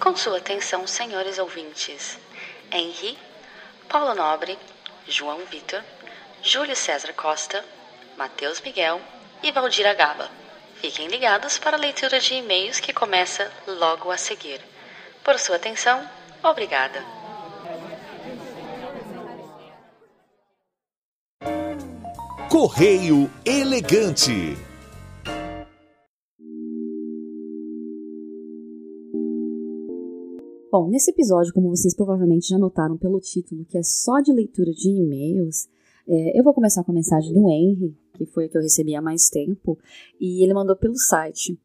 Com sua atenção, senhores ouvintes, Henri, Paulo Nobre, João Vitor, Júlio César Costa, Matheus Miguel e Valdira Gaba. Fiquem ligados para a leitura de e-mails que começa logo a seguir. Por sua atenção, obrigada. Correio Elegante. Bom, nesse episódio, como vocês provavelmente já notaram pelo título, que é só de leitura de e-mails, é, eu vou começar com a mensagem do Henry, que foi a que eu recebi há mais tempo, e ele mandou pelo site.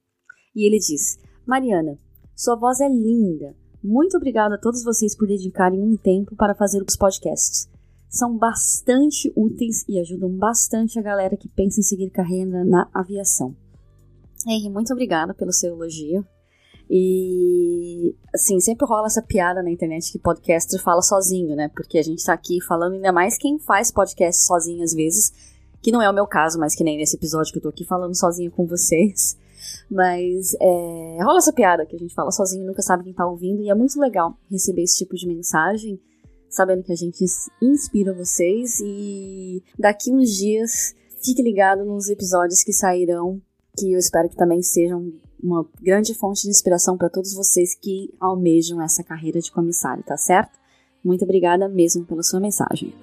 E ele diz: Mariana, sua voz é linda. Muito obrigada a todos vocês por dedicarem um tempo para fazer os podcasts são bastante úteis e ajudam bastante a galera que pensa em seguir carreira na aviação. Henry, muito obrigada pelo seu elogio. E assim, sempre rola essa piada na internet que podcaster fala sozinho, né? Porque a gente tá aqui falando ainda mais quem faz podcast sozinho às vezes, que não é o meu caso, mas que nem nesse episódio que eu tô aqui falando sozinho com vocês. Mas é, rola essa piada que a gente fala sozinho, nunca sabe quem tá ouvindo, e é muito legal receber esse tipo de mensagem sabendo que a gente inspira vocês e daqui uns dias fique ligado nos episódios que sairão, que eu espero que também sejam uma grande fonte de inspiração para todos vocês que almejam essa carreira de comissário, tá certo? Muito obrigada mesmo pela sua mensagem.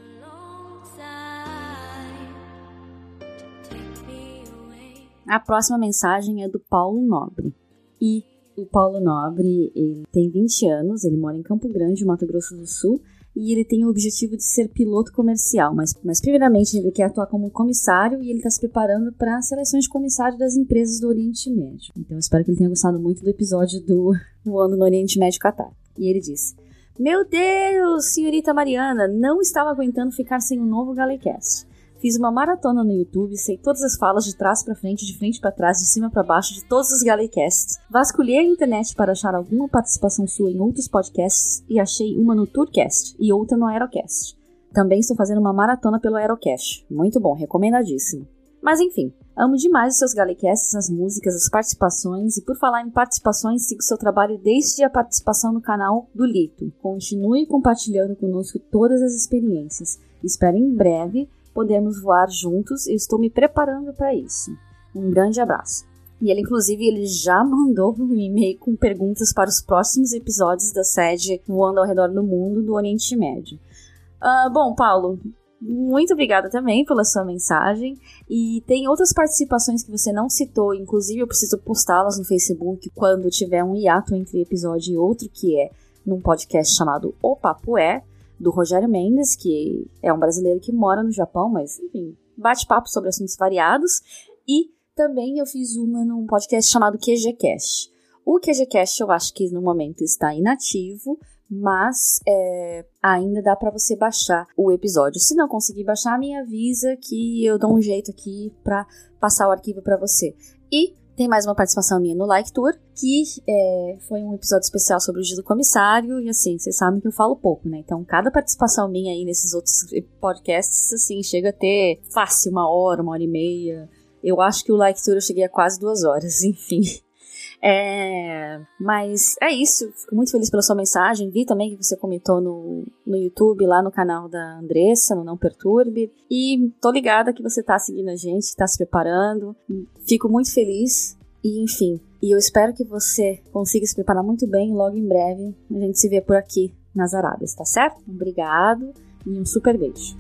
A próxima mensagem é do Paulo Nobre. E o Paulo Nobre, ele tem 20 anos, ele mora em Campo Grande, Mato Grosso do Sul, e ele tem o objetivo de ser piloto comercial, mas, mas primeiramente ele quer atuar como comissário e ele está se preparando para as seleções de comissário das empresas do Oriente Médio. Então eu espero que ele tenha gostado muito do episódio do Voando no Oriente Médio Catar. E ele diz: Meu Deus, senhorita Mariana, não estava aguentando ficar sem um novo Galecast. Fiz uma maratona no YouTube, sei todas as falas de trás para frente, de frente para trás, de cima para baixo de todos os Galecasts. Vasculhei a internet para achar alguma participação sua em outros podcasts e achei uma no Tourcast e outra no Aerocast. Também estou fazendo uma maratona pelo Aerocast. Muito bom, recomendadíssimo. Mas enfim, amo demais os seus Galecasts, as músicas, as participações e por falar em participações, sigo seu trabalho desde a participação no canal do Lito. Continue compartilhando conosco todas as experiências. Espero em breve podemos voar juntos e estou me preparando para isso. Um grande abraço. E ele, inclusive, ele já mandou um e-mail com perguntas para os próximos episódios da sede Voando ao Redor do Mundo do Oriente Médio. Uh, bom, Paulo, muito obrigada também pela sua mensagem. E tem outras participações que você não citou, inclusive eu preciso postá-las no Facebook quando tiver um hiato entre episódio e outro, que é num podcast chamado O Papo É, do Rogério Mendes, que é um brasileiro que mora no Japão, mas enfim, bate papo sobre assuntos variados. E também eu fiz uma num podcast chamado QGCast. O QGCast eu acho que no momento está inativo, mas é, ainda dá para você baixar o episódio. Se não conseguir baixar, me avisa que eu dou um jeito aqui para passar o arquivo para você. E tem mais uma participação minha no Like Tour, que é, foi um episódio especial sobre o dia do comissário, e assim, vocês sabem que eu falo pouco, né? Então, cada participação minha aí nesses outros podcasts, assim, chega a ter fácil uma hora, uma hora e meia. Eu acho que o Like Tour eu cheguei a quase duas horas, enfim. É, mas é isso. Fico muito feliz pela sua mensagem. Vi também que você comentou no, no YouTube, lá no canal da Andressa, no Não Perturbe. E tô ligada que você tá seguindo a gente, tá se preparando. Fico muito feliz. E enfim, e eu espero que você consiga se preparar muito bem. Logo em breve a gente se vê por aqui nas Arábias, tá certo? Obrigado e um super beijo.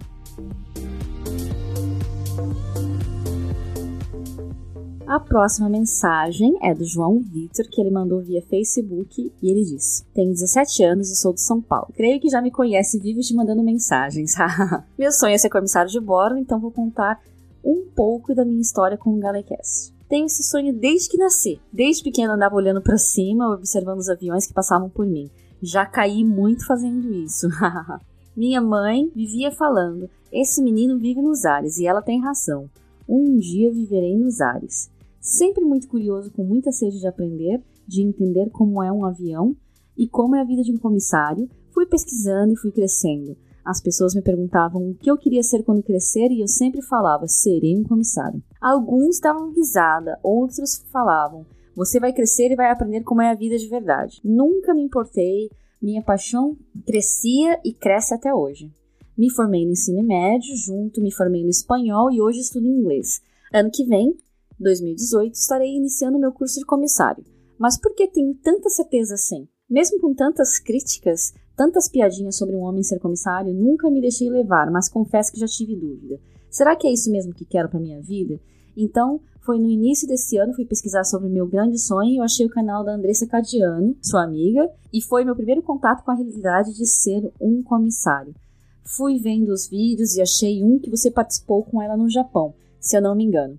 A próxima mensagem é do João Vitor, que ele mandou via Facebook e ele diz: Tenho 17 anos e sou de São Paulo. Creio que já me conhece e vive te mandando mensagens. Meu sonho é ser comissário de bordo, então vou contar um pouco da minha história com o Galecast. Tenho esse sonho desde que nasci. Desde pequeno andava olhando para cima, observando os aviões que passavam por mim. Já caí muito fazendo isso. minha mãe vivia falando: Esse menino vive nos ares e ela tem razão. Um dia viverei nos ares. Sempre muito curioso, com muita sede de aprender, de entender como é um avião e como é a vida de um comissário, fui pesquisando e fui crescendo. As pessoas me perguntavam o que eu queria ser quando crescer e eu sempre falava: serei um comissário. Alguns davam risada, outros falavam: Você vai crescer e vai aprender como é a vida de verdade. Nunca me importei, minha paixão crescia e cresce até hoje. Me formei no ensino médio, junto me formei no espanhol e hoje estudo inglês. Ano que vem, 2018, estarei iniciando meu curso de comissário. Mas por que tenho tanta certeza assim? Mesmo com tantas críticas, tantas piadinhas sobre um homem ser comissário, nunca me deixei levar, mas confesso que já tive dúvida. Será que é isso mesmo que quero para minha vida? Então, foi no início desse ano, fui pesquisar sobre o meu grande sonho e eu achei o canal da Andressa Cadiano, sua amiga, e foi meu primeiro contato com a realidade de ser um comissário. Fui vendo os vídeos e achei um que você participou com ela no Japão, se eu não me engano.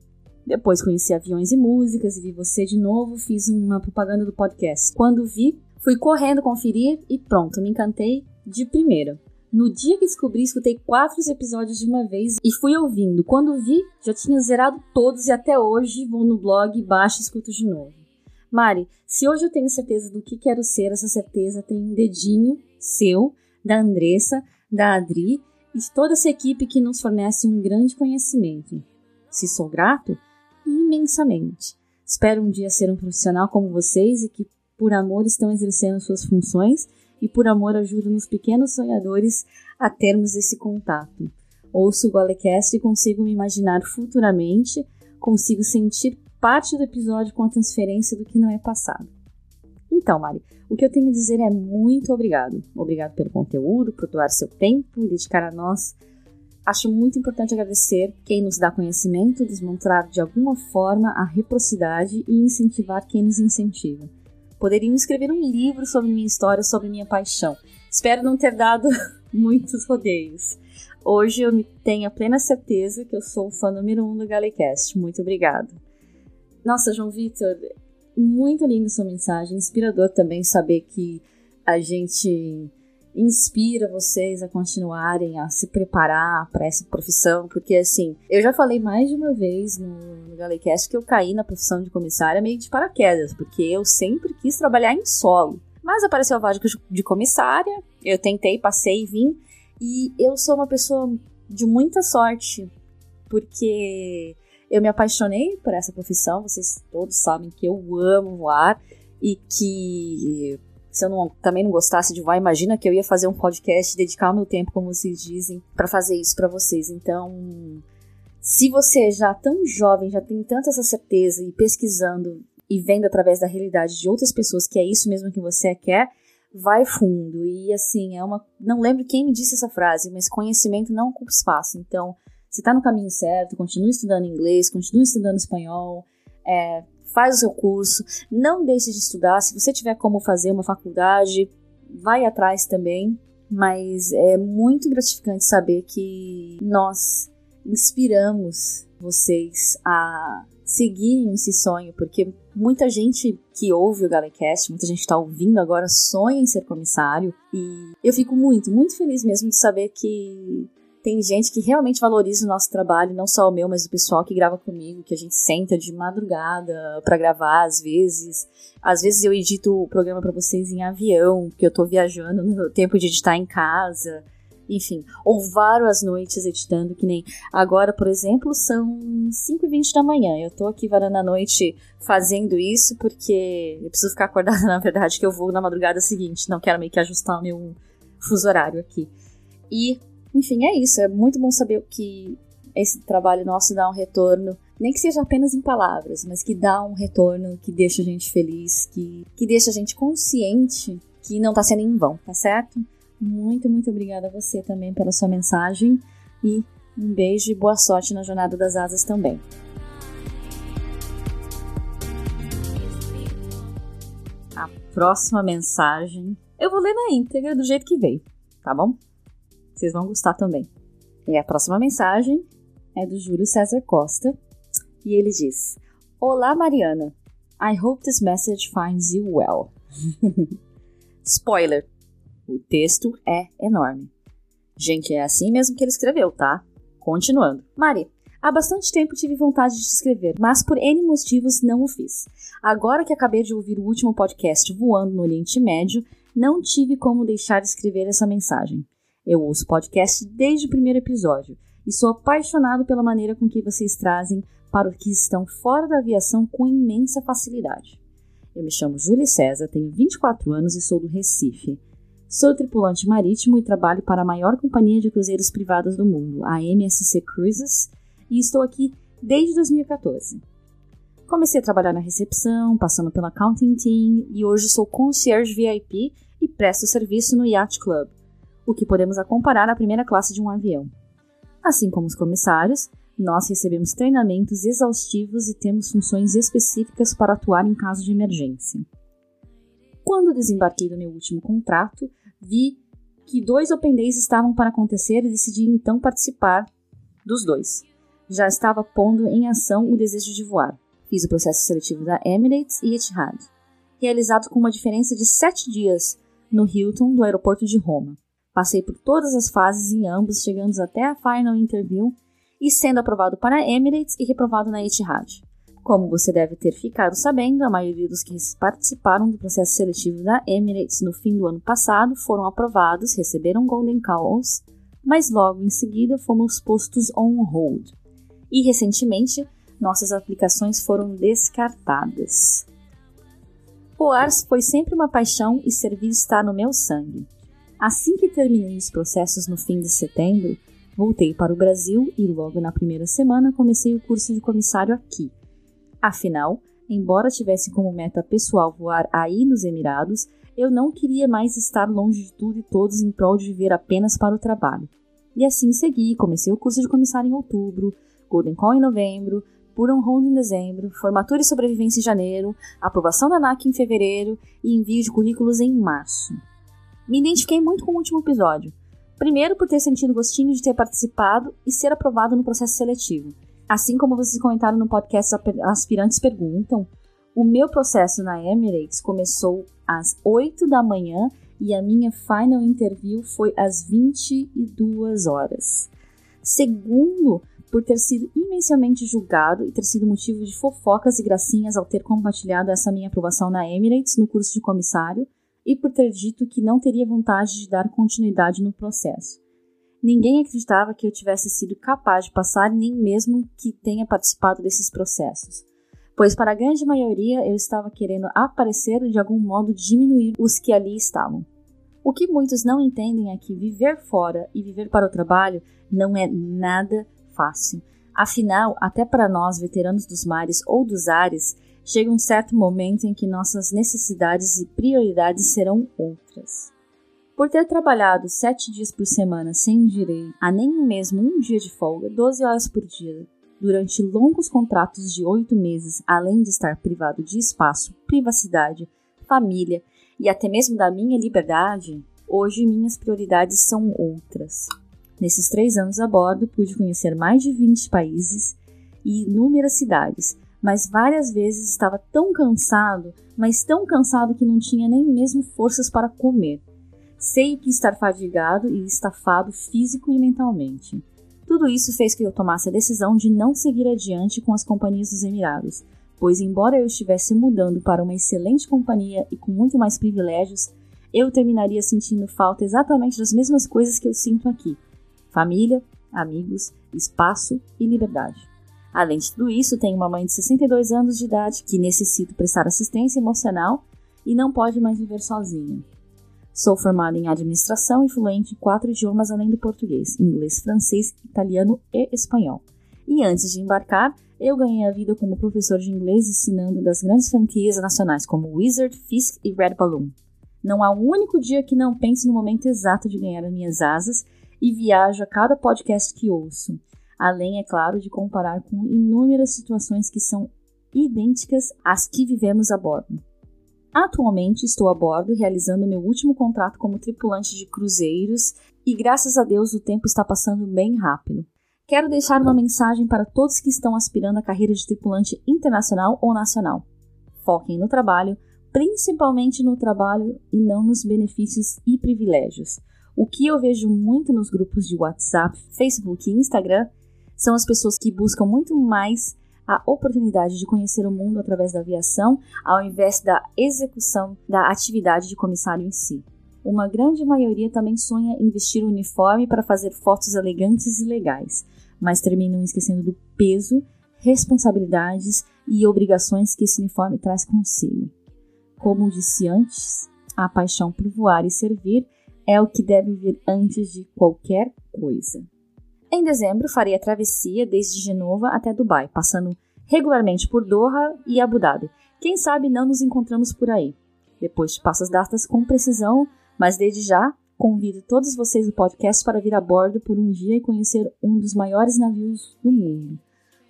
Depois conheci aviões e músicas e vi você de novo, fiz uma propaganda do podcast. Quando vi, fui correndo conferir e pronto, me encantei de primeira. No dia que descobri, escutei quatro episódios de uma vez e fui ouvindo. Quando vi, já tinha zerado todos e até hoje vou no blog, baixo e escuto de novo. Mari, se hoje eu tenho certeza do que quero ser, essa certeza tem um dedinho seu, da Andressa, da Adri e de toda essa equipe que nos fornece um grande conhecimento. Se sou grato, imensamente. Espero um dia ser um profissional como vocês e que, por amor, estão exercendo suas funções e por amor ajuda nos pequenos sonhadores a termos esse contato. Ouço o Golecast e consigo me imaginar futuramente, consigo sentir parte do episódio com a transferência do que não é passado. Então, Mari, o que eu tenho a dizer é muito obrigado. Obrigado pelo conteúdo, por doar seu tempo e dedicar a nós. Acho muito importante agradecer quem nos dá conhecimento, desmontar de alguma forma a reciprocidade e incentivar quem nos incentiva poderiam escrever um livro sobre minha história, sobre minha paixão. Espero não ter dado muitos rodeios. Hoje eu tenho a plena certeza que eu sou o fã número um do Galecast. Muito obrigada. Nossa, João Vitor, muito linda sua mensagem. Inspirador também saber que a gente inspira vocês a continuarem a se preparar para essa profissão, porque assim, eu já falei mais de uma vez no, no Galecast que eu caí na profissão de comissária meio de paraquedas, porque eu sempre quis trabalhar em solo. Mas apareceu a vaga de comissária, eu tentei, passei, vim, e eu sou uma pessoa de muita sorte, porque eu me apaixonei por essa profissão, vocês todos sabem que eu amo voar e que se eu não, também não gostasse de voar, imagina que eu ia fazer um podcast, dedicar o meu tempo, como vocês dizem, para fazer isso para vocês. Então, se você já tão jovem, já tem tanta essa certeza e pesquisando e vendo através da realidade de outras pessoas que é isso mesmo que você quer, vai fundo. E assim, é uma. Não lembro quem me disse essa frase, mas conhecimento não ocupa espaço. Então, você está no caminho certo, continue estudando inglês, continue estudando espanhol, é, faz o seu curso, não deixe de estudar. Se você tiver como fazer uma faculdade, vai atrás também. Mas é muito gratificante saber que nós inspiramos vocês a seguirem esse sonho, porque muita gente que ouve o Galecast, muita gente está ouvindo agora, sonha em ser comissário. E eu fico muito, muito feliz mesmo de saber que tem gente que realmente valoriza o nosso trabalho, não só o meu, mas o pessoal que grava comigo, que a gente senta de madrugada para gravar às vezes. Às vezes eu edito o programa para vocês em avião, porque eu tô viajando no tempo de editar em casa. Enfim, ou várias noites editando, que nem agora, por exemplo, são 5h20 da manhã. Eu tô aqui varando a noite fazendo isso porque eu preciso ficar acordada, na verdade, que eu vou na madrugada seguinte. Não quero meio que ajustar o meu fuso horário aqui. E enfim, é isso. É muito bom saber que esse trabalho nosso dá um retorno, nem que seja apenas em palavras, mas que dá um retorno que deixa a gente feliz, que, que deixa a gente consciente que não tá sendo em vão, tá certo? Muito, muito obrigada a você também pela sua mensagem e um beijo e boa sorte na Jornada das Asas também. A próxima mensagem eu vou ler na íntegra do jeito que veio, tá bom? Vocês vão gostar também. E a próxima mensagem é do Júlio César Costa e ele diz: Olá, Mariana. I hope this message finds you well. Spoiler: o texto é enorme. Gente, é assim mesmo que ele escreveu, tá? Continuando. Mari, há bastante tempo tive vontade de te escrever, mas por N motivos não o fiz. Agora que acabei de ouvir o último podcast Voando no Oriente Médio, não tive como deixar de escrever essa mensagem. Eu ouço podcast desde o primeiro episódio e sou apaixonado pela maneira com que vocês trazem para os que estão fora da aviação com imensa facilidade. Eu me chamo Júlia César, tenho 24 anos e sou do Recife. Sou tripulante marítimo e trabalho para a maior companhia de cruzeiros privadas do mundo, a MSC Cruises, e estou aqui desde 2014. Comecei a trabalhar na recepção, passando pela accounting team e hoje sou concierge VIP e presto serviço no Yacht Club, o que podemos comparar à primeira classe de um avião. Assim como os comissários, nós recebemos treinamentos exaustivos e temos funções específicas para atuar em caso de emergência. Quando desembarquei do meu último contrato, vi que dois Open Days estavam para acontecer e decidi então participar dos dois. Já estava pondo em ação o desejo de voar. Fiz o processo seletivo da Emirates e Etihad, realizado com uma diferença de sete dias no Hilton do aeroporto de Roma. Passei por todas as fases em ambos, chegando até a final interview e sendo aprovado para Emirates e reprovado na Etihad. Como você deve ter ficado sabendo, a maioria dos que participaram do processo seletivo da Emirates no fim do ano passado foram aprovados, receberam Golden Calls, mas logo em seguida fomos postos on hold. E recentemente, nossas aplicações foram descartadas. Voar foi sempre uma paixão e servir está no meu sangue. Assim que terminei os processos no fim de setembro, Voltei para o Brasil e logo na primeira semana comecei o curso de comissário aqui. Afinal, embora tivesse como meta pessoal voar aí nos Emirados, eu não queria mais estar longe de tudo e todos em prol de viver apenas para o trabalho. E assim segui, comecei o curso de comissário em outubro, Golden Call em novembro, Puron Hold em dezembro, formatura e sobrevivência em janeiro, aprovação da NAC em fevereiro e envio de currículos em março. Me identifiquei muito com o último episódio, Primeiro, por ter sentido gostinho de ter participado e ser aprovado no processo seletivo. Assim como vocês comentaram no podcast Aspirantes Perguntam, o meu processo na Emirates começou às 8 da manhã e a minha final interview foi às 22 horas. Segundo, por ter sido imensamente julgado e ter sido motivo de fofocas e gracinhas ao ter compartilhado essa minha aprovação na Emirates no curso de comissário e por ter dito que não teria vontade de dar continuidade no processo. Ninguém acreditava que eu tivesse sido capaz de passar, nem mesmo que tenha participado desses processos, pois para a grande maioria eu estava querendo aparecer e de algum modo diminuir os que ali estavam. O que muitos não entendem é que viver fora e viver para o trabalho não é nada fácil. Afinal, até para nós, veteranos dos mares ou dos ares, chega um certo momento em que nossas necessidades e prioridades serão outras. Por ter trabalhado sete dias por semana sem direito a nem mesmo um dia de folga, 12 horas por dia, durante longos contratos de oito meses, além de estar privado de espaço, privacidade, família e até mesmo da minha liberdade, hoje minhas prioridades são outras. Nesses três anos a bordo, pude conhecer mais de 20 países e inúmeras cidades, mas várias vezes estava tão cansado, mas tão cansado que não tinha nem mesmo forças para comer. Sei que estar fadigado e estafado físico e mentalmente. Tudo isso fez que eu tomasse a decisão de não seguir adiante com as companhias dos Emirados, pois, embora eu estivesse mudando para uma excelente companhia e com muito mais privilégios, eu terminaria sentindo falta exatamente das mesmas coisas que eu sinto aqui: família, amigos, espaço e liberdade. Além de tudo isso, tenho uma mãe de 62 anos de idade que necessita prestar assistência emocional e não pode mais viver sozinha. Sou formada em administração e fluente em quatro idiomas além do português: inglês, francês, italiano e espanhol. E antes de embarcar, eu ganhei a vida como professor de inglês ensinando das grandes franquias nacionais como Wizard, Fisk e Red Balloon. Não há um único dia que não pense no momento exato de ganhar as minhas asas e viajo a cada podcast que ouço além, é claro, de comparar com inúmeras situações que são idênticas às que vivemos a bordo. Atualmente estou a bordo realizando meu último contrato como tripulante de cruzeiros e graças a Deus o tempo está passando bem rápido. Quero deixar uma mensagem para todos que estão aspirando à carreira de tripulante internacional ou nacional. Foquem no trabalho, principalmente no trabalho e não nos benefícios e privilégios. O que eu vejo muito nos grupos de WhatsApp, Facebook e Instagram são as pessoas que buscam muito mais a oportunidade de conhecer o mundo através da aviação, ao invés da execução da atividade de comissário em si. Uma grande maioria também sonha em vestir o uniforme para fazer fotos elegantes e legais, mas terminam esquecendo do peso, responsabilidades e obrigações que esse uniforme traz consigo. como disse antes, a paixão por voar e servir é o que deve vir antes de qualquer coisa. Em dezembro, farei a travessia desde Genova até Dubai, passando regularmente por Doha e Abu Dhabi. Quem sabe não nos encontramos por aí. Depois te passo as datas com precisão, mas desde já convido todos vocês do podcast para vir a bordo por um dia e conhecer um dos maiores navios do mundo,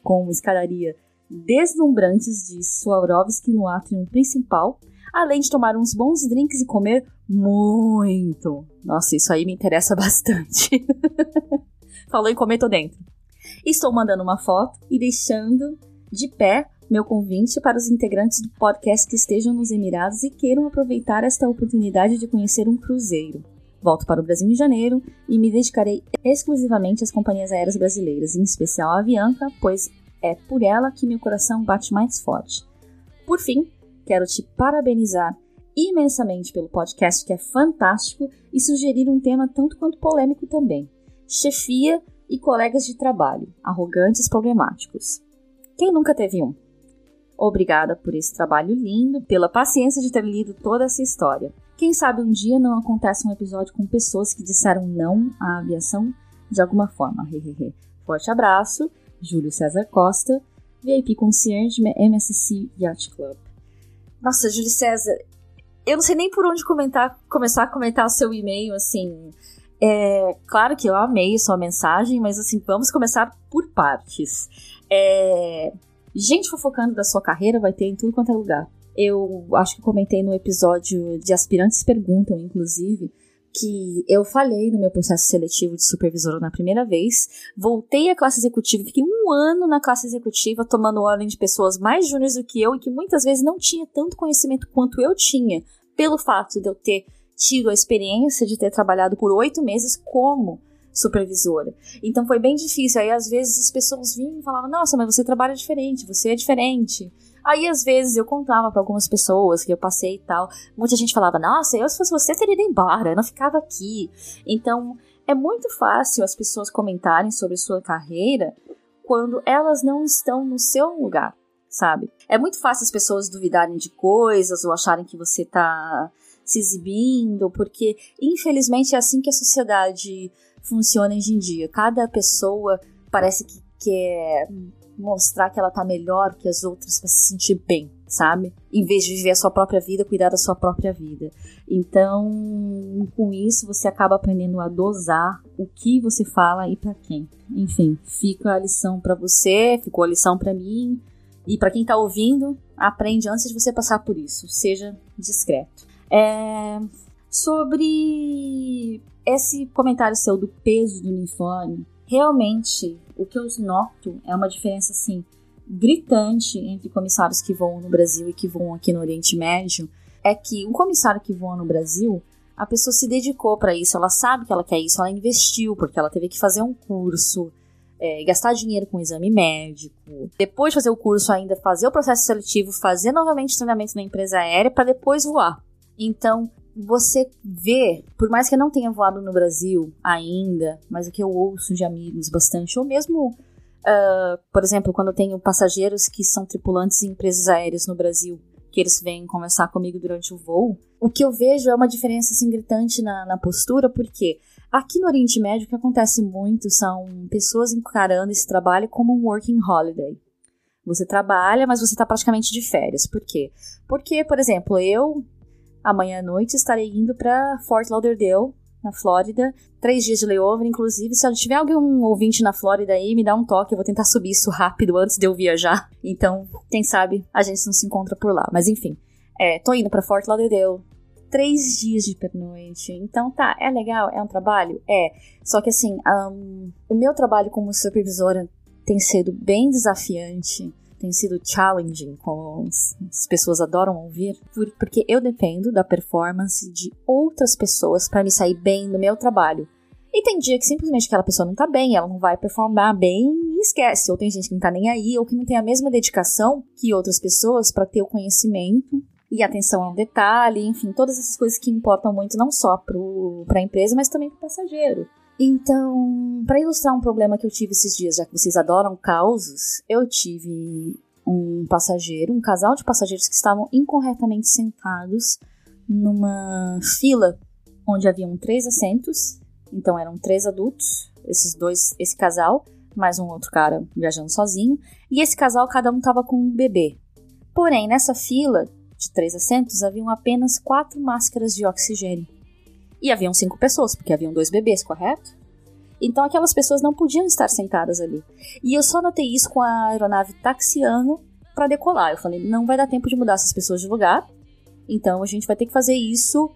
com uma escadaria deslumbrantes de Swarovski no átrio principal, além de tomar uns bons drinks e comer muito. Nossa, isso aí me interessa bastante. Falou em comer, tô dentro. Estou mandando uma foto e deixando de pé meu convite para os integrantes do podcast que estejam nos Emirados e queiram aproveitar esta oportunidade de conhecer um cruzeiro. Volto para o Brasil em janeiro e me dedicarei exclusivamente às companhias aéreas brasileiras, em especial a Avianca, pois é por ela que meu coração bate mais forte. Por fim, quero te parabenizar imensamente pelo podcast, que é fantástico, e sugerir um tema tanto quanto polêmico também: chefia e colegas de trabalho, arrogantes problemáticos. Quem nunca teve um? Obrigada por esse trabalho lindo, pela paciência de ter lido toda essa história. Quem sabe um dia não acontece um episódio com pessoas que disseram não à aviação de alguma forma. Forte abraço Júlio César Costa, VIP Concierge MSC Yacht Club. Nossa, Júlio César, eu não sei nem por onde comentar, começar a comentar o seu e-mail, assim. É, claro que eu amei sua mensagem, mas assim, vamos começar por partes. É, gente fofocando da sua carreira vai ter em tudo quanto é lugar. Eu acho que comentei no episódio de Aspirantes Perguntam, inclusive, que eu falhei no meu processo seletivo de supervisora na primeira vez, voltei à classe executiva, fiquei um ano na classe executiva tomando ordem de pessoas mais júniores do que eu e que muitas vezes não tinha tanto conhecimento quanto eu tinha, pelo fato de eu ter tido a experiência de ter trabalhado por oito meses como supervisora. Então foi bem difícil. Aí às vezes as pessoas vinham e falavam: Nossa, mas você trabalha diferente, você é diferente. Aí, às vezes, eu contava para algumas pessoas que eu passei e tal. Muita gente falava, nossa, eu se fosse você teria ido embora, eu não ficava aqui. Então, é muito fácil as pessoas comentarem sobre sua carreira quando elas não estão no seu lugar, sabe? É muito fácil as pessoas duvidarem de coisas ou acharem que você tá se exibindo, porque infelizmente é assim que a sociedade funciona hoje em dia. Cada pessoa parece que quer mostrar que ela tá melhor que as outras para se sentir bem, sabe? Em vez de viver a sua própria vida, cuidar da sua própria vida. Então, com isso você acaba aprendendo a dosar o que você fala e para quem. Enfim, fica a lição para você, ficou a lição para mim. E para quem tá ouvindo, aprende antes de você passar por isso. Seja discreto. É... Sobre esse comentário seu do peso do uniforme, realmente o que eu noto é uma diferença assim gritante entre comissários que voam no Brasil e que voam aqui no Oriente Médio. É que um comissário que voa no Brasil, a pessoa se dedicou para isso, ela sabe que ela quer isso, ela investiu, porque ela teve que fazer um curso, é, gastar dinheiro com exame médico, depois de fazer o curso ainda fazer o processo seletivo, fazer novamente treinamento na empresa aérea para depois voar. Então, você vê, por mais que eu não tenha voado no Brasil ainda, mas o que eu ouço de amigos bastante, ou mesmo, uh, por exemplo, quando eu tenho passageiros que são tripulantes em empresas aéreas no Brasil, que eles vêm conversar comigo durante o voo, o que eu vejo é uma diferença assim, gritante na, na postura, porque aqui no Oriente Médio o que acontece muito são pessoas encarando esse trabalho como um working holiday. Você trabalha, mas você está praticamente de férias. Por quê? Porque, por exemplo, eu Amanhã à noite estarei indo para Fort Lauderdale, na Flórida. Três dias de layover, inclusive. Se tiver algum ouvinte na Flórida aí, me dá um toque. Eu vou tentar subir isso rápido antes de eu viajar. Então, quem sabe a gente não se encontra por lá. Mas enfim, é, tô indo para Fort Lauderdale. Três dias de pernoite. Então tá, é legal, é um trabalho? É. Só que assim, um, o meu trabalho como supervisora tem sido bem desafiante tem sido challenging, como as pessoas adoram ouvir, porque eu dependo da performance de outras pessoas para me sair bem no meu trabalho. E tem dia que simplesmente aquela pessoa não tá bem, ela não vai performar bem e esquece. Ou tem gente que não tá nem aí, ou que não tem a mesma dedicação que outras pessoas para ter o conhecimento e atenção ao detalhe, enfim, todas essas coisas que importam muito não só para a empresa, mas também para o passageiro. Então, para ilustrar um problema que eu tive esses dias, já que vocês adoram causos, eu tive um passageiro, um casal de passageiros que estavam incorretamente sentados numa fila onde haviam três assentos. Então eram três adultos, esses dois, esse casal, mais um outro cara viajando sozinho. E esse casal, cada um estava com um bebê. Porém, nessa fila de três assentos haviam apenas quatro máscaras de oxigênio. E haviam cinco pessoas, porque haviam dois bebês, correto? Então aquelas pessoas não podiam estar sentadas ali. E eu só notei isso com a aeronave taxiando para decolar. Eu falei, não vai dar tempo de mudar essas pessoas de lugar. Então a gente vai ter que fazer isso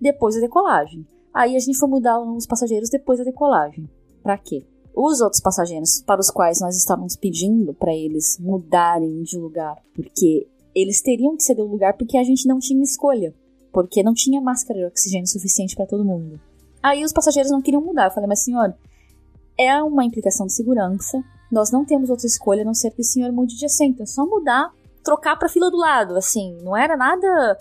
depois da decolagem. Aí a gente foi mudar os passageiros depois da decolagem. Para quê? Os outros passageiros para os quais nós estávamos pedindo para eles mudarem de lugar, porque eles teriam que ceder o lugar porque a gente não tinha escolha, porque não tinha máscara de oxigênio suficiente para todo mundo. Aí os passageiros não queriam mudar. Eu falei, mas senhor, é uma implicação de segurança. Nós não temos outra escolha a não ser que o senhor mude de assento. É só mudar, trocar para fila do lado, assim, não era nada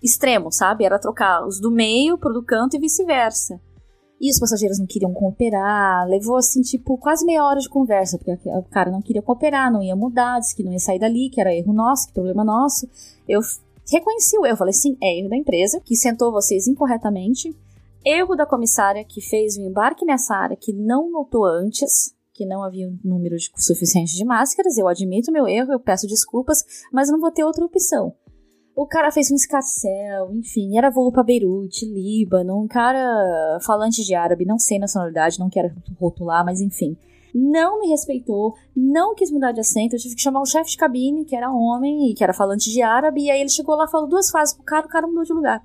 extremo, sabe? Era trocar os do meio pro do canto e vice-versa. E os passageiros não queriam cooperar, levou assim, tipo, quase meia hora de conversa, porque o cara não queria cooperar, não ia mudar, disse que não ia sair dali, que era erro nosso, que problema nosso. Eu reconheci o erro, falei, sim, é erro da empresa, que sentou vocês incorretamente, erro da comissária que fez o embarque nessa área que não notou antes, que não havia um número de, suficiente de máscaras, eu admito meu erro, eu peço desculpas, mas não vou ter outra opção. O cara fez um escarcel, enfim, era voo para Beirute, Líbano, um cara falante de árabe, não sei nacionalidade, não quero rotular, mas enfim. Não me respeitou, não quis mudar de assento, eu tive que chamar o chefe de cabine, que era homem e que era falante de árabe, e aí ele chegou lá, falou duas frases pro cara, o cara mudou de lugar.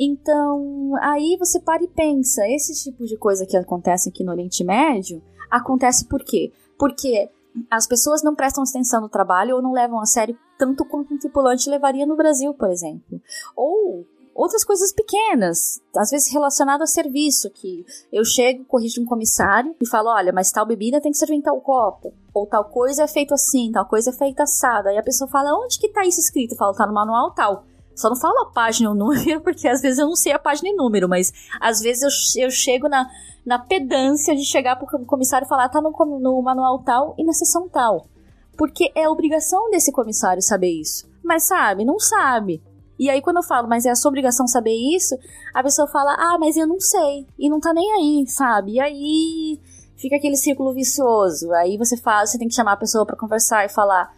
Então, aí você para e pensa, esse tipo de coisa que acontece aqui no Oriente Médio, acontece por quê? Porque as pessoas não prestam atenção no trabalho ou não levam a sério tanto quanto um tripulante levaria no Brasil, por exemplo. Ou outras coisas pequenas, às vezes relacionado a serviço, que eu chego, corrijo um comissário e falo, olha, mas tal bebida tem que servir em tal copo, ou tal coisa é feito assim, tal coisa é feita assada. Aí a pessoa fala, onde que tá isso escrito? Eu falo, tá no manual tal. Só não falo a página ou número, porque às vezes eu não sei a página e número, mas às vezes eu, eu chego na, na pedância de chegar pro comissário e falar, tá no, no manual tal e na sessão tal. Porque é obrigação desse comissário saber isso. Mas sabe, não sabe. E aí, quando eu falo, mas é a sua obrigação saber isso, a pessoa fala, ah, mas eu não sei. E não tá nem aí, sabe? E aí fica aquele círculo vicioso. Aí você fala, você tem que chamar a pessoa para conversar e falar,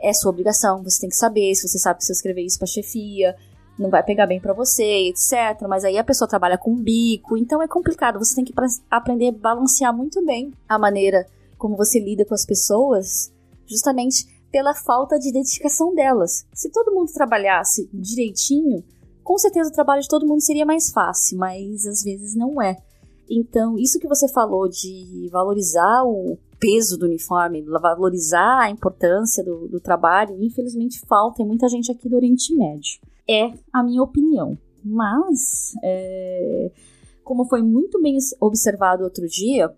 é sua obrigação, você tem que saber, se você sabe que se eu escrever isso pra chefia, não vai pegar bem para você, etc. Mas aí a pessoa trabalha com bico, então é complicado. Você tem que aprender a balancear muito bem a maneira como você lida com as pessoas, justamente pela falta de identificação delas. Se todo mundo trabalhasse direitinho, com certeza o trabalho de todo mundo seria mais fácil, mas às vezes não é. Então, isso que você falou de valorizar o peso do uniforme, valorizar a importância do, do trabalho, infelizmente falta em muita gente aqui do Oriente Médio é a minha opinião. Mas, é, como foi muito bem observado outro dia,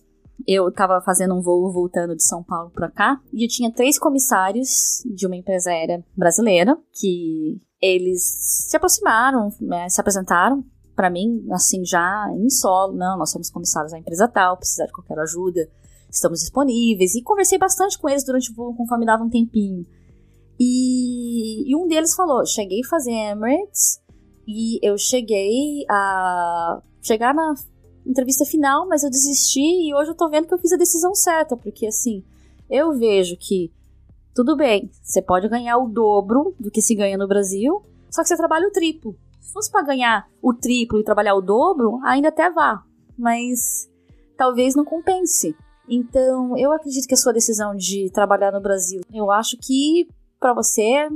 eu estava fazendo um voo voltando de São Paulo para cá e eu tinha três comissários de uma empresa aérea brasileira que eles se aproximaram, né, se apresentaram para mim, assim, já em solo. Não, nós somos comissários da empresa tal, precisar de qualquer ajuda, estamos disponíveis. E conversei bastante com eles durante o voo, conforme dava um tempinho. E, e um deles falou: cheguei a fazer Emirates e eu cheguei a chegar na entrevista final, mas eu desisti e hoje eu tô vendo que eu fiz a decisão certa, porque assim, eu vejo que tudo bem, você pode ganhar o dobro do que se ganha no Brasil, só que você trabalha o triplo. Se fosse para ganhar o triplo e trabalhar o dobro, ainda até vá, mas talvez não compense. Então, eu acredito que a sua decisão de trabalhar no Brasil, eu acho que para você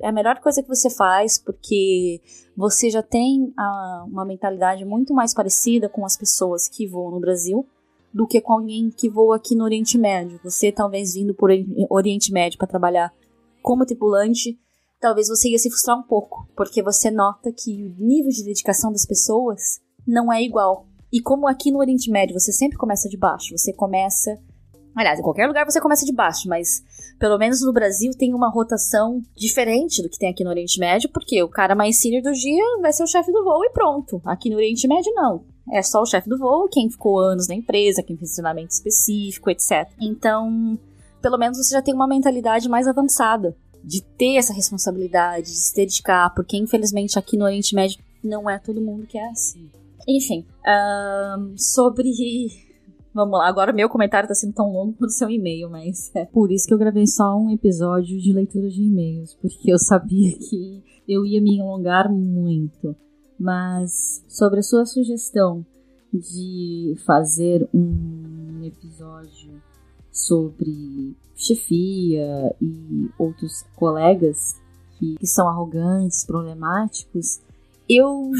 é a melhor coisa que você faz, porque você já tem a, uma mentalidade muito mais parecida com as pessoas que voam no Brasil do que com alguém que voa aqui no Oriente Médio. Você talvez vindo por Oriente Médio para trabalhar como tripulante, talvez você ia se frustrar um pouco, porque você nota que o nível de dedicação das pessoas não é igual. E como aqui no Oriente Médio você sempre começa de baixo, você começa Aliás, em qualquer lugar você começa de baixo, mas pelo menos no Brasil tem uma rotação diferente do que tem aqui no Oriente Médio, porque o cara mais senior do dia vai ser o chefe do voo e pronto. Aqui no Oriente Médio, não. É só o chefe do voo, quem ficou anos na empresa, quem fez treinamento específico, etc. Então, pelo menos você já tem uma mentalidade mais avançada de ter essa responsabilidade, de se dedicar, porque infelizmente aqui no Oriente Médio não é todo mundo que é assim. Enfim, um, sobre. Vamos lá, agora meu comentário tá sendo tão longo quanto seu e-mail, mas é por isso que eu gravei só um episódio de leitura de e-mails, porque eu sabia que eu ia me alongar muito. Mas sobre a sua sugestão de fazer um episódio sobre chefia e outros colegas que, que são arrogantes, problemáticos, eu,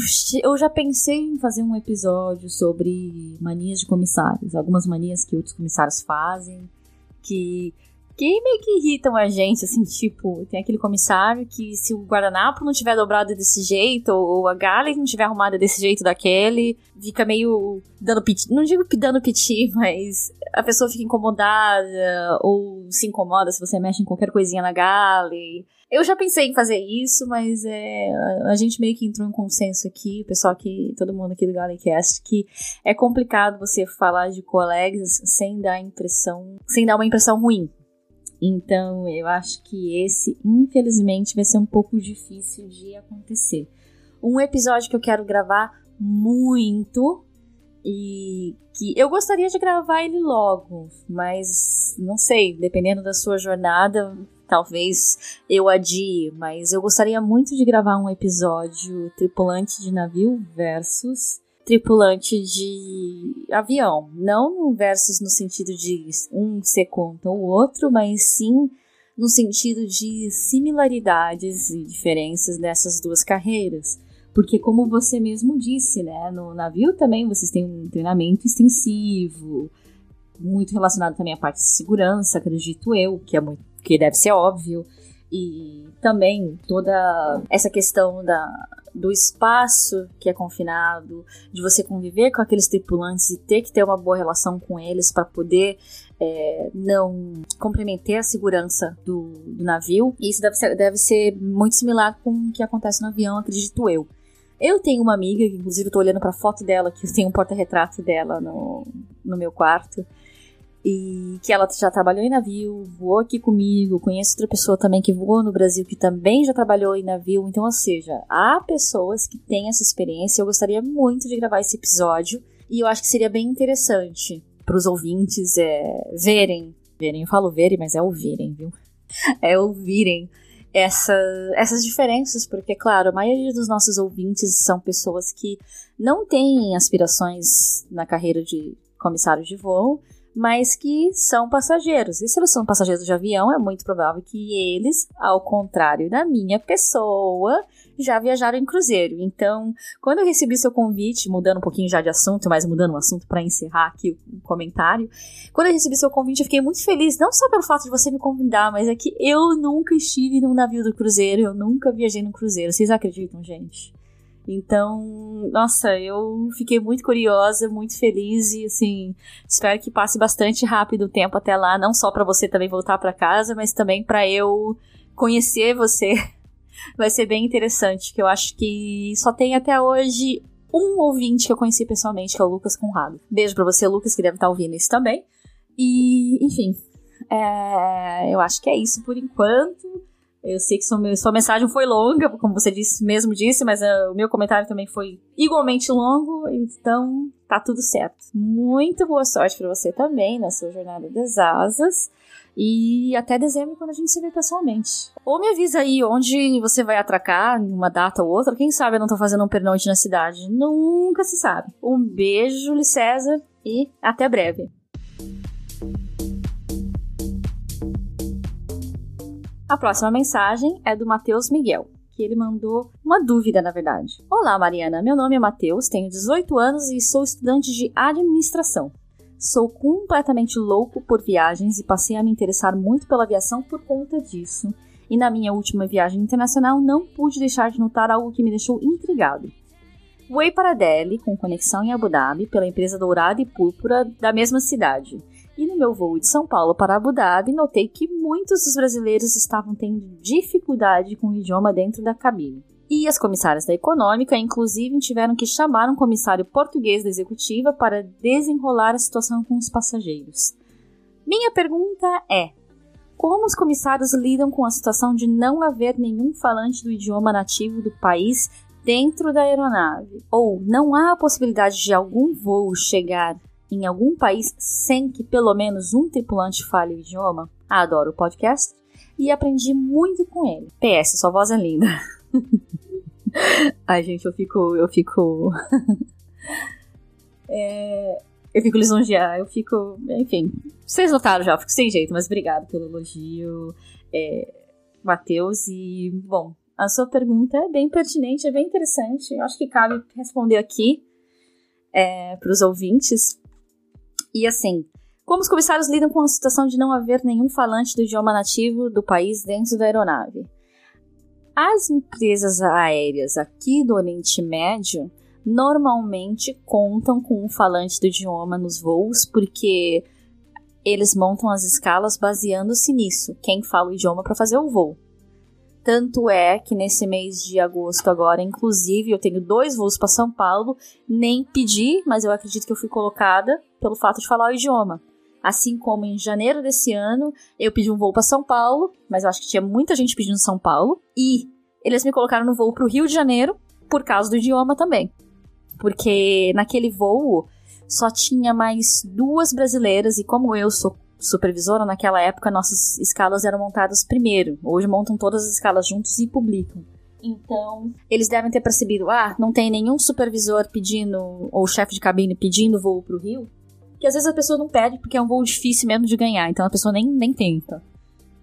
eu já pensei em fazer um episódio sobre manias de comissários, algumas manias que outros comissários fazem, que que meio que irritam a gente, assim, tipo, tem aquele comissário que se o guardanapo não tiver dobrado desse jeito, ou a galha não tiver arrumada desse jeito daquele, fica meio dando piti, não digo dando piti, mas a pessoa fica incomodada, ou se incomoda se você mexe em qualquer coisinha na galley. Eu já pensei em fazer isso, mas é, a gente meio que entrou em consenso aqui, o pessoal aqui, todo mundo aqui do Gallencast, que é complicado você falar de colegas sem dar impressão, sem dar uma impressão ruim. Então, eu acho que esse, infelizmente, vai ser um pouco difícil de acontecer. Um episódio que eu quero gravar muito e que eu gostaria de gravar ele logo, mas não sei, dependendo da sua jornada, talvez eu adie, mas eu gostaria muito de gravar um episódio tripulante de navio versus tripulante de avião. Não versus no sentido de um ser contra o outro, mas sim no sentido de similaridades e diferenças dessas duas carreiras. Porque, como você mesmo disse, né, no navio também vocês têm um treinamento extensivo, muito relacionado também à parte de segurança, acredito eu, que é muito, que deve ser óbvio. E também toda essa questão da, do espaço que é confinado, de você conviver com aqueles tripulantes e ter que ter uma boa relação com eles para poder é, não comprometer a segurança do, do navio. E isso deve ser, deve ser muito similar com o que acontece no avião, acredito eu. Eu tenho uma amiga, inclusive eu tô olhando pra foto dela, que eu tenho um porta-retrato dela no, no meu quarto e que ela já trabalhou em navio, voou aqui comigo, conheço outra pessoa também que voou no Brasil que também já trabalhou em navio, então, ou seja, há pessoas que têm essa experiência. Eu gostaria muito de gravar esse episódio e eu acho que seria bem interessante para os ouvintes é, verem, verem, eu falo verem, mas é ouvirem, viu? É ouvirem essa, essas diferenças, porque, claro, a maioria dos nossos ouvintes são pessoas que não têm aspirações na carreira de comissário de voo, mas que são passageiros. E se eles são passageiros de avião, é muito provável que eles, ao contrário da minha pessoa, já viajaram em cruzeiro. Então, quando eu recebi seu convite, mudando um pouquinho já de assunto, mas mudando o assunto para encerrar aqui o comentário, quando eu recebi seu convite, eu fiquei muito feliz, não só pelo fato de você me convidar, mas é que eu nunca estive num navio do cruzeiro, eu nunca viajei no cruzeiro. Vocês acreditam, gente? Então, nossa, eu fiquei muito curiosa, muito feliz e assim, espero que passe bastante rápido o tempo até lá, não só para você também voltar para casa, mas também para eu conhecer você. Vai ser bem interessante, que eu acho que só tem até hoje um ouvinte que eu conheci pessoalmente, que é o Lucas Conrado. Beijo para você, Lucas, que deve estar tá ouvindo isso também. E, enfim, é, eu acho que é isso por enquanto. Eu sei que sua, mensagem foi longa, como você disse, mesmo disse, mas uh, o meu comentário também foi igualmente longo, então tá tudo certo. Muito boa sorte para você também na sua jornada das asas. E até dezembro, quando a gente se vê pessoalmente. Ou me avisa aí onde você vai atracar, uma data ou outra. Quem sabe eu não tô fazendo um pernoite na cidade. Nunca se sabe. Um beijo, Júlio César, e até breve. A próxima mensagem é do Matheus Miguel, que ele mandou uma dúvida, na verdade. Olá, Mariana. Meu nome é Matheus, tenho 18 anos e sou estudante de administração. Sou completamente louco por viagens e passei a me interessar muito pela aviação por conta disso. E na minha última viagem internacional não pude deixar de notar algo que me deixou intrigado. Voei para Delhi com conexão em Abu Dhabi pela empresa Dourada e Púrpura da mesma cidade e no meu voo de São Paulo para Abu Dhabi, notei que muitos dos brasileiros estavam tendo dificuldade com o idioma dentro da cabine. E as comissárias da econômica, inclusive, tiveram que chamar um comissário português da executiva para desenrolar a situação com os passageiros. Minha pergunta é: como os comissários lidam com a situação de não haver nenhum falante do idioma nativo do país dentro da aeronave? Ou não há a possibilidade de algum voo chegar em algum país sem que pelo menos um tripulante fale o idioma? Adoro o podcast e aprendi muito com ele. PS, sua voz é linda. Ai, gente, eu fico. Eu fico. é, eu fico lisonjear, eu fico. Enfim, vocês notaram já, eu fico sem jeito, mas obrigado pelo elogio, é, Matheus. E, bom, a sua pergunta é bem pertinente, é bem interessante. Eu acho que cabe responder aqui é, para os ouvintes. E assim, como os comissários lidam com a situação de não haver nenhum falante do idioma nativo do país dentro da aeronave? As empresas aéreas aqui do Oriente Médio normalmente contam com um falante do idioma nos voos, porque eles montam as escalas baseando-se nisso, quem fala o idioma para fazer o voo. Tanto é que nesse mês de agosto agora, inclusive, eu tenho dois voos para São Paulo, nem pedi, mas eu acredito que eu fui colocada pelo fato de falar o idioma. Assim como em janeiro desse ano, eu pedi um voo para São Paulo, mas eu acho que tinha muita gente pedindo São Paulo, e eles me colocaram no voo para o Rio de Janeiro por causa do idioma também porque naquele voo só tinha mais duas brasileiras e como eu sou supervisora naquela época nossas escalas eram montadas primeiro. Hoje montam todas as escalas juntos e publicam. Então, eles devem ter percebido, ah, não tem nenhum supervisor pedindo ou chefe de cabine pedindo voo pro Rio, que às vezes a pessoa não pede porque é um voo difícil mesmo de ganhar, então a pessoa nem, nem tenta.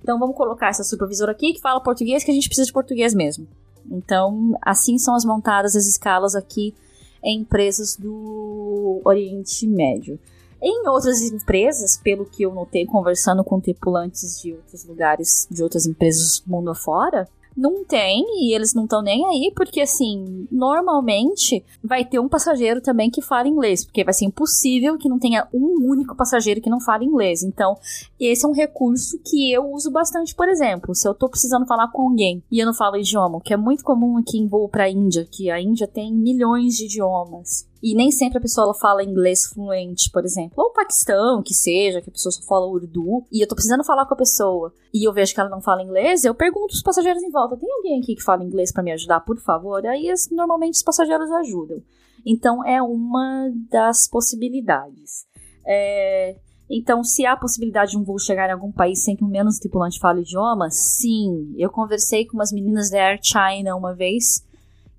Então vamos colocar essa supervisora aqui que fala português, que a gente precisa de português mesmo. Então, assim são as montadas as escalas aqui em empresas do Oriente Médio. Em outras empresas, pelo que eu notei conversando com tripulantes de outros lugares, de outras empresas mundo afora, não tem e eles não estão nem aí, porque assim, normalmente vai ter um passageiro também que fala inglês, porque vai ser impossível que não tenha um único passageiro que não fale inglês. Então, esse é um recurso que eu uso bastante, por exemplo, se eu tô precisando falar com alguém e eu não falo idioma, que é muito comum aqui em voo para Índia, que a Índia tem milhões de idiomas. E nem sempre a pessoa fala inglês fluente, por exemplo. Ou Paquistão, que seja, que a pessoa só fala urdu. E eu tô precisando falar com a pessoa e eu vejo que ela não fala inglês, eu pergunto os passageiros em volta: tem alguém aqui que fala inglês para me ajudar, por favor? Aí normalmente os passageiros ajudam. Então é uma das possibilidades. É, então, se há a possibilidade de um voo chegar em algum país sem que o menos tripulante fale idioma, sim. Eu conversei com umas meninas da Air China uma vez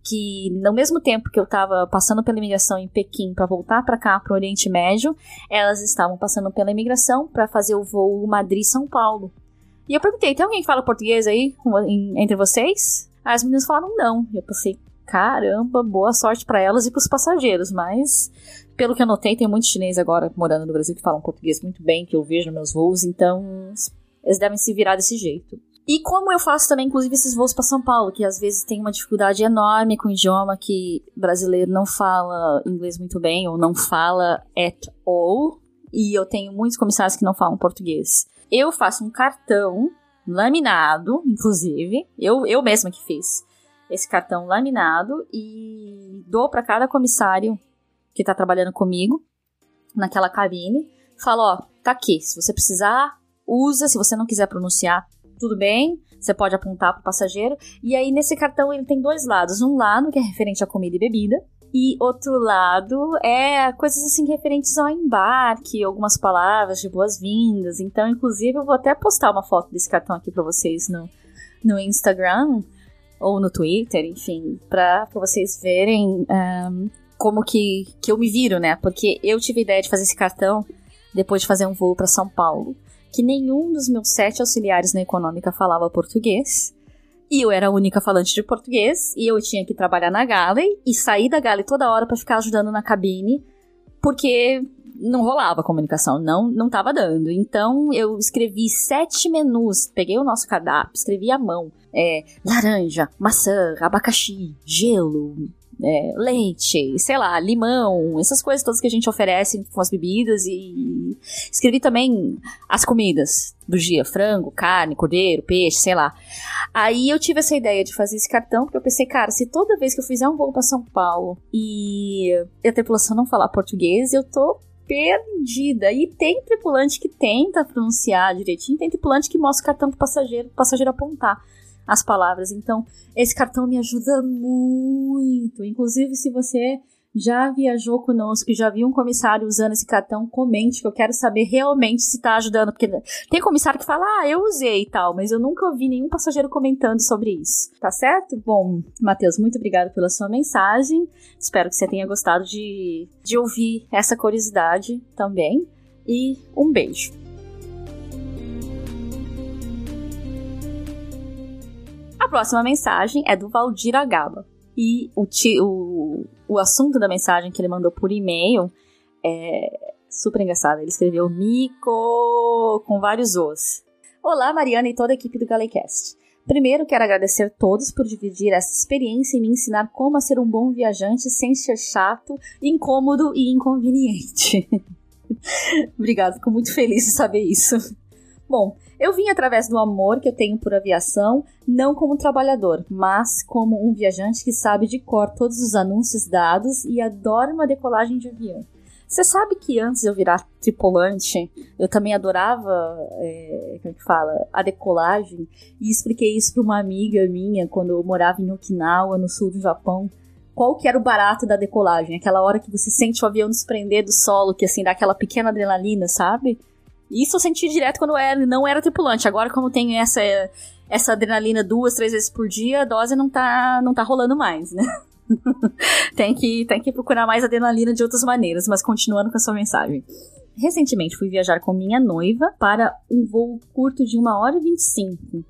que no mesmo tempo que eu estava passando pela imigração em Pequim para voltar para cá, para o Oriente Médio, elas estavam passando pela imigração para fazer o voo Madrid-São Paulo. E eu perguntei: tem alguém que fala português aí entre vocês? As meninas falaram não. Eu pensei: caramba, boa sorte para elas e para os passageiros, mas pelo que eu notei, tem muitos chineses agora morando no Brasil que falam português muito bem, que eu vejo nos meus voos, então eles devem se virar desse jeito. E como eu faço também, inclusive, esses voos para São Paulo, que às vezes tem uma dificuldade enorme com o idioma que brasileiro não fala inglês muito bem ou não fala at all, e eu tenho muitos comissários que não falam português. Eu faço um cartão laminado, inclusive, eu, eu mesma que fiz esse cartão laminado e dou para cada comissário que está trabalhando comigo naquela cabine. Falo, ó, tá aqui, se você precisar, usa, se você não quiser pronunciar, tudo bem, você pode apontar para o passageiro. E aí, nesse cartão, ele tem dois lados. Um lado que é referente a comida e bebida, e outro lado é coisas assim referentes ao embarque, algumas palavras de boas-vindas. Então, inclusive, eu vou até postar uma foto desse cartão aqui para vocês no, no Instagram ou no Twitter, enfim, para vocês verem um, como que, que eu me viro, né? Porque eu tive a ideia de fazer esse cartão depois de fazer um voo para São Paulo que nenhum dos meus sete auxiliares na econômica falava português. E eu era a única falante de português, e eu tinha que trabalhar na Galley e sair da Galley toda hora para ficar ajudando na cabine, porque não rolava a comunicação, não não tava dando. Então eu escrevi sete menus, peguei o nosso cardápio, escrevi à mão. É, laranja, maçã, abacaxi, gelo, é, leite, sei lá, limão, essas coisas todas que a gente oferece com as bebidas e escrevi também as comidas do dia, frango, carne, cordeiro, peixe, sei lá. Aí eu tive essa ideia de fazer esse cartão porque eu pensei, cara, se toda vez que eu fizer um voo para São Paulo e a tripulação não falar português, eu tô perdida. E tem tripulante que tenta pronunciar direitinho, tem tripulante que mostra o cartão pro passageiro, pro passageiro apontar as palavras. Então, esse cartão me ajuda muito. Inclusive, se você já viajou conosco e já viu um comissário usando esse cartão, comente, que eu quero saber realmente se tá ajudando. Porque tem comissário que fala, ah, eu usei e tal, mas eu nunca ouvi nenhum passageiro comentando sobre isso. Tá certo? Bom, Matheus, muito obrigado pela sua mensagem. Espero que você tenha gostado de, de ouvir essa curiosidade também. E um beijo. Próxima mensagem é do Valdir Agaba. E o, o, o assunto da mensagem que ele mandou por e-mail é super engraçado. Ele escreveu Mico com vários os. Olá, Mariana e toda a equipe do Galecast. Primeiro, quero agradecer a todos por dividir essa experiência e me ensinar como a ser um bom viajante sem ser chato, incômodo e inconveniente. Obrigado, fico muito feliz de saber isso. Bom, eu vim através do amor que eu tenho por aviação, não como trabalhador, mas como um viajante que sabe de cor todos os anúncios dados e adora uma decolagem de avião. Você sabe que antes de eu virar tripulante, eu também adorava, é, como é que fala, a decolagem, e expliquei isso para uma amiga minha quando eu morava em Okinawa, no sul do Japão. Qual que era o barato da decolagem? Aquela hora que você sente o avião desprender do solo, que assim dá aquela pequena adrenalina, sabe? Isso eu senti direto quando eu não era tripulante. Agora, como tem essa, essa adrenalina duas, três vezes por dia, a dose não tá, não tá rolando mais, né? tem, que, tem que procurar mais adrenalina de outras maneiras, mas continuando com a sua mensagem. Recentemente fui viajar com minha noiva para um voo curto de 1 hora e 25.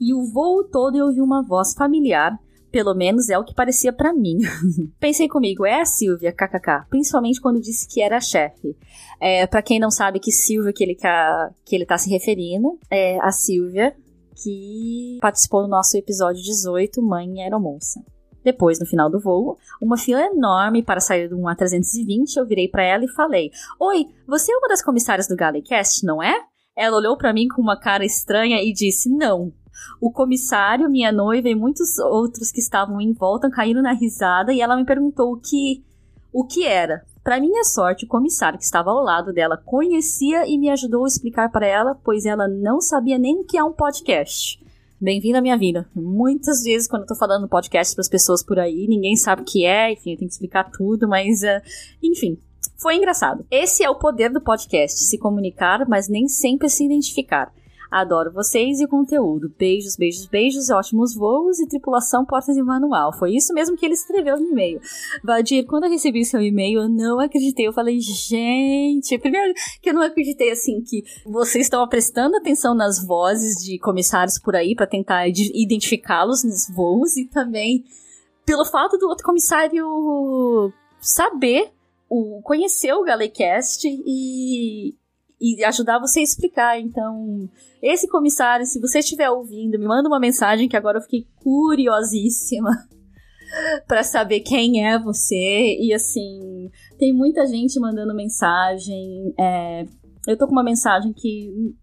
E o voo todo eu ouvi uma voz familiar pelo menos é o que parecia para mim. Pensei comigo, é a Silvia, kkk. Principalmente quando disse que era a chefe. É, para quem não sabe que Silvia que ele, tá, que ele tá se referindo, é a Silvia que participou do nosso episódio 18, Mãe Era Moça. Depois, no final do voo, uma fila enorme para sair do 1 a 320, eu virei para ela e falei: Oi, você é uma das comissárias do Galecast, não é? Ela olhou para mim com uma cara estranha e disse: Não, o comissário, minha noiva e muitos outros que estavam em volta caíram na risada e ela me perguntou o que o que era. Para minha sorte, o comissário que estava ao lado dela conhecia e me ajudou a explicar para ela, pois ela não sabia nem o que é um podcast. Bem-vindo à minha vida. Muitas vezes, quando eu tô falando podcast para as pessoas por aí, ninguém sabe o que é, enfim, eu tenho que explicar tudo, mas, uh, enfim, foi engraçado. Esse é o poder do podcast: se comunicar, mas nem sempre se identificar. Adoro vocês e o conteúdo. Beijos, beijos, beijos, ótimos voos e tripulação portas e manual. Foi isso mesmo que ele escreveu no e-mail. Vadir, quando eu recebi seu e-mail, eu não acreditei. Eu falei, gente, primeiro que eu não acreditei assim que vocês estão prestando atenção nas vozes de comissários por aí para tentar identificá-los nos voos e também pelo fato do outro comissário saber o conhecer o Galecast e e ajudar você a explicar. Então, esse comissário, se você estiver ouvindo, me manda uma mensagem que agora eu fiquei curiosíssima para saber quem é você. E assim, tem muita gente mandando mensagem. É, eu tô com uma mensagem que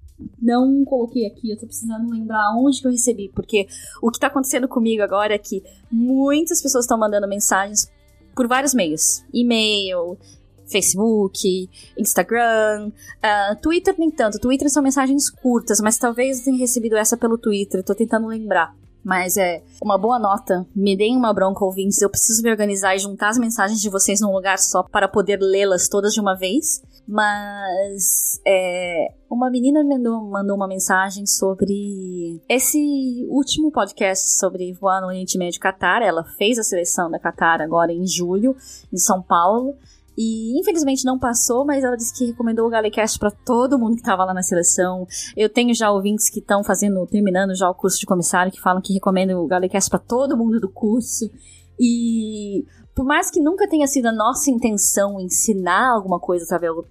não coloquei aqui, eu tô precisando lembrar onde que eu recebi, porque o que tá acontecendo comigo agora é que muitas pessoas estão mandando mensagens por vários meios. E-mail, Facebook, Instagram, uh, Twitter nem tanto. Twitter são mensagens curtas, mas talvez tenha recebido essa pelo Twitter, tô tentando lembrar. Mas é uma boa nota. Me deem uma bronca, ouvintes. Eu preciso me organizar e juntar as mensagens de vocês num lugar só para poder lê-las todas de uma vez. Mas é, uma menina me mandou, mandou uma mensagem sobre esse último podcast sobre voar no Oriente Médio Qatar. Ela fez a seleção da Qatar agora em julho, em São Paulo. E infelizmente não passou, mas ela disse que recomendou o Galecast para todo mundo que estava lá na seleção. Eu tenho já ouvintes que estão fazendo, terminando já o curso de comissário, que falam que recomendam o Galecast para todo mundo do curso. E por mais que nunca tenha sido a nossa intenção ensinar alguma coisa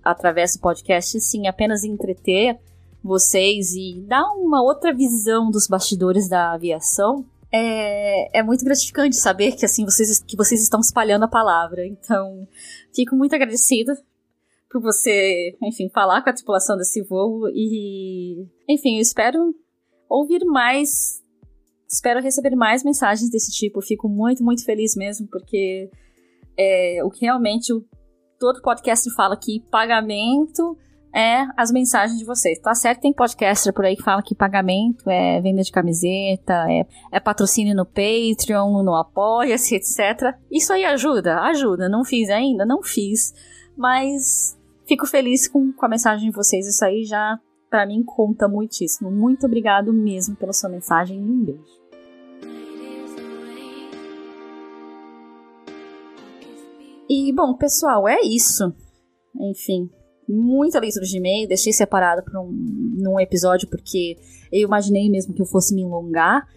através do podcast, sim, apenas entreter vocês e dar uma outra visão dos bastidores da aviação, é, é muito gratificante saber que assim vocês, que vocês estão espalhando a palavra. Então, fico muito agradecida por você, enfim, falar com a tripulação desse voo e, enfim, eu espero ouvir mais, espero receber mais mensagens desse tipo. Fico muito, muito feliz mesmo, porque é, o que realmente todo podcast fala que pagamento é as mensagens de vocês. Tá certo, tem podcaster por aí que fala que pagamento é venda de camiseta, é, é patrocínio no Patreon, no Apoia-se, etc. Isso aí ajuda? Ajuda. Não fiz ainda? Não fiz. Mas fico feliz com, com a mensagem de vocês. Isso aí já, para mim, conta muitíssimo. Muito obrigado mesmo pela sua mensagem e um beijo. E, bom, pessoal, é isso. Enfim, muita leitura de e-mail, deixei separado para um num episódio porque eu imaginei mesmo que eu fosse me alongar.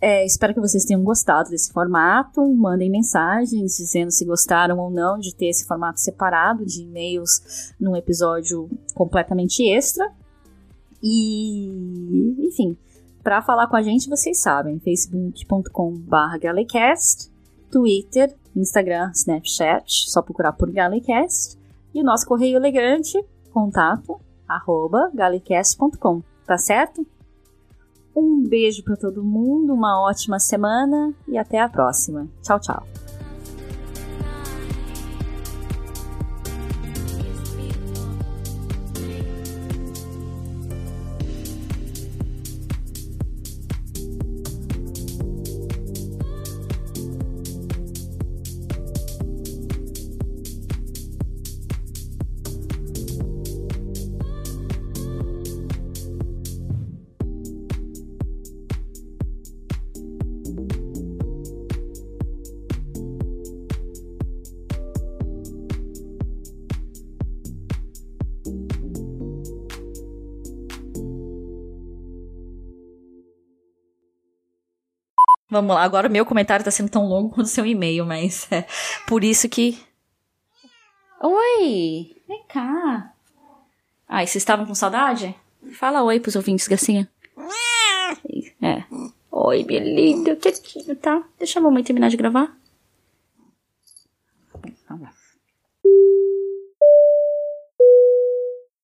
É, espero que vocês tenham gostado desse formato. Mandem mensagens dizendo se gostaram ou não de ter esse formato separado de e-mails num episódio completamente extra. E, enfim, para falar com a gente, vocês sabem, facebook.com/galecast, Twitter, Instagram, Snapchat, só procurar por Galecast. E o nosso correio elegante, contato, arroba galecast.com, tá certo? Um beijo para todo mundo, uma ótima semana e até a próxima. Tchau, tchau. Vamos lá, agora o meu comentário tá sendo tão longo quanto o seu e-mail, mas é por isso que. Oi! Vem cá! Ai, ah, vocês estavam com saudade? Fala oi pros ouvintes, Gacinha. É. Oi, minha linda, quietinho, tá? Deixa a mamãe terminar de gravar. Vamos lá.